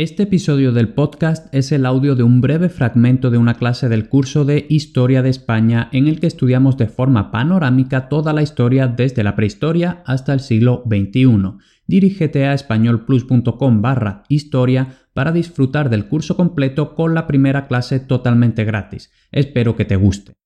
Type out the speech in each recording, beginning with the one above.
Este episodio del podcast es el audio de un breve fragmento de una clase del curso de Historia de España en el que estudiamos de forma panorámica toda la historia desde la prehistoria hasta el siglo XXI. Dirígete a españolplus.com barra historia para disfrutar del curso completo con la primera clase totalmente gratis. Espero que te guste.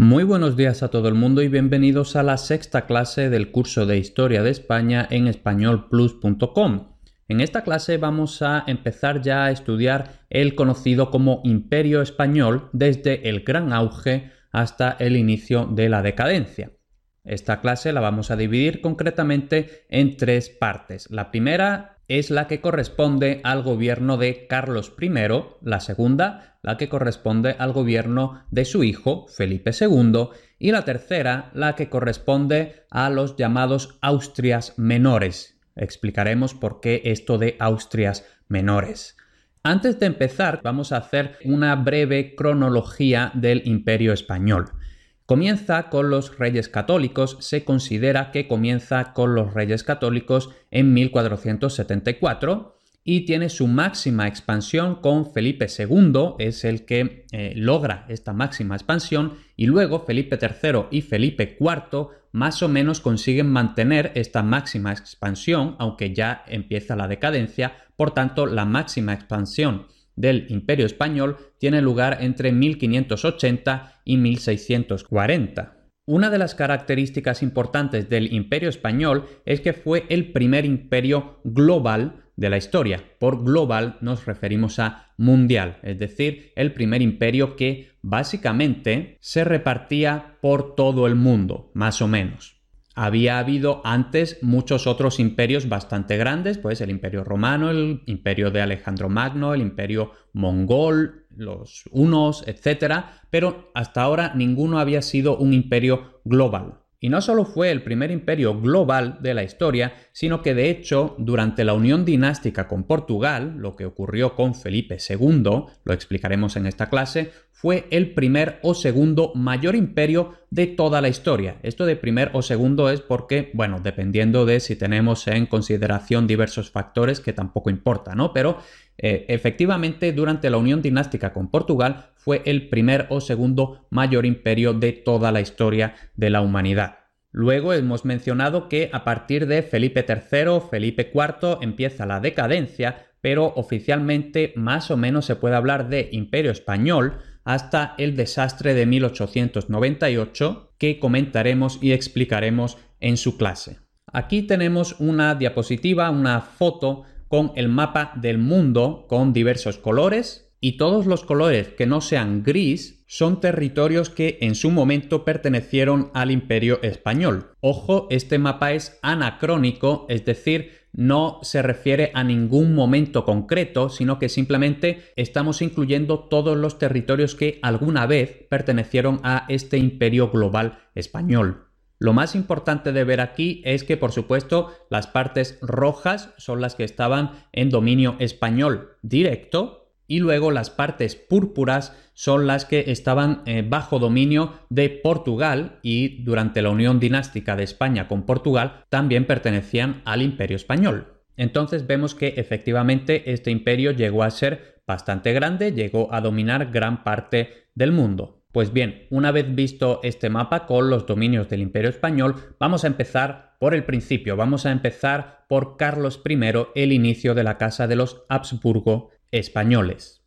Muy buenos días a todo el mundo y bienvenidos a la sexta clase del curso de Historia de España en españolplus.com. En esta clase vamos a empezar ya a estudiar el conocido como Imperio Español desde el gran auge hasta el inicio de la decadencia. Esta clase la vamos a dividir concretamente en tres partes. La primera es la que corresponde al gobierno de Carlos I, la segunda, la que corresponde al gobierno de su hijo, Felipe II, y la tercera, la que corresponde a los llamados Austrias menores. Explicaremos por qué esto de Austrias menores. Antes de empezar, vamos a hacer una breve cronología del Imperio español. Comienza con los reyes católicos, se considera que comienza con los reyes católicos en 1474 y tiene su máxima expansión con Felipe II, es el que eh, logra esta máxima expansión, y luego Felipe III y Felipe IV más o menos consiguen mantener esta máxima expansión, aunque ya empieza la decadencia, por tanto la máxima expansión del Imperio Español tiene lugar entre 1580 y 1640. Una de las características importantes del Imperio Español es que fue el primer imperio global de la historia. Por global nos referimos a mundial, es decir, el primer imperio que básicamente se repartía por todo el mundo, más o menos había habido antes muchos otros imperios bastante grandes, pues el imperio romano, el imperio de Alejandro Magno, el imperio mongol, los hunos, etc. Pero hasta ahora ninguno había sido un imperio global. Y no solo fue el primer imperio global de la historia, sino que de hecho, durante la unión dinástica con Portugal, lo que ocurrió con Felipe II, lo explicaremos en esta clase, fue el primer o segundo mayor imperio de toda la historia. Esto de primer o segundo es porque, bueno, dependiendo de si tenemos en consideración diversos factores que tampoco importa, ¿no? Pero eh, efectivamente, durante la unión dinástica con Portugal, fue el primer o segundo mayor imperio de toda la historia de la humanidad. Luego hemos mencionado que a partir de Felipe III, Felipe IV empieza la decadencia, pero oficialmente más o menos se puede hablar de imperio español hasta el desastre de 1898 que comentaremos y explicaremos en su clase. Aquí tenemos una diapositiva, una foto con el mapa del mundo con diversos colores y todos los colores que no sean gris son territorios que en su momento pertenecieron al imperio español. Ojo, este mapa es anacrónico, es decir, no se refiere a ningún momento concreto, sino que simplemente estamos incluyendo todos los territorios que alguna vez pertenecieron a este imperio global español. Lo más importante de ver aquí es que, por supuesto, las partes rojas son las que estaban en dominio español directo y luego las partes púrpuras son las que estaban eh, bajo dominio de Portugal y durante la unión dinástica de España con Portugal también pertenecían al imperio español. Entonces vemos que efectivamente este imperio llegó a ser bastante grande, llegó a dominar gran parte del mundo. Pues bien, una vez visto este mapa con los dominios del Imperio Español, vamos a empezar por el principio, vamos a empezar por Carlos I, el inicio de la Casa de los Habsburgo españoles.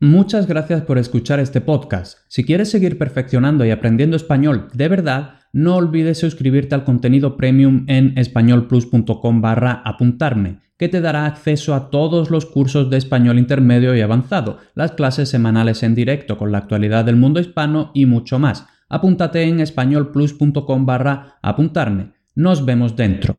Muchas gracias por escuchar este podcast. Si quieres seguir perfeccionando y aprendiendo español de verdad, no olvides suscribirte al contenido premium en españolplus.com barra apuntarme que te dará acceso a todos los cursos de español intermedio y avanzado, las clases semanales en directo con la actualidad del mundo hispano y mucho más. Apúntate en españolplus.com barra apuntarme. Nos vemos dentro.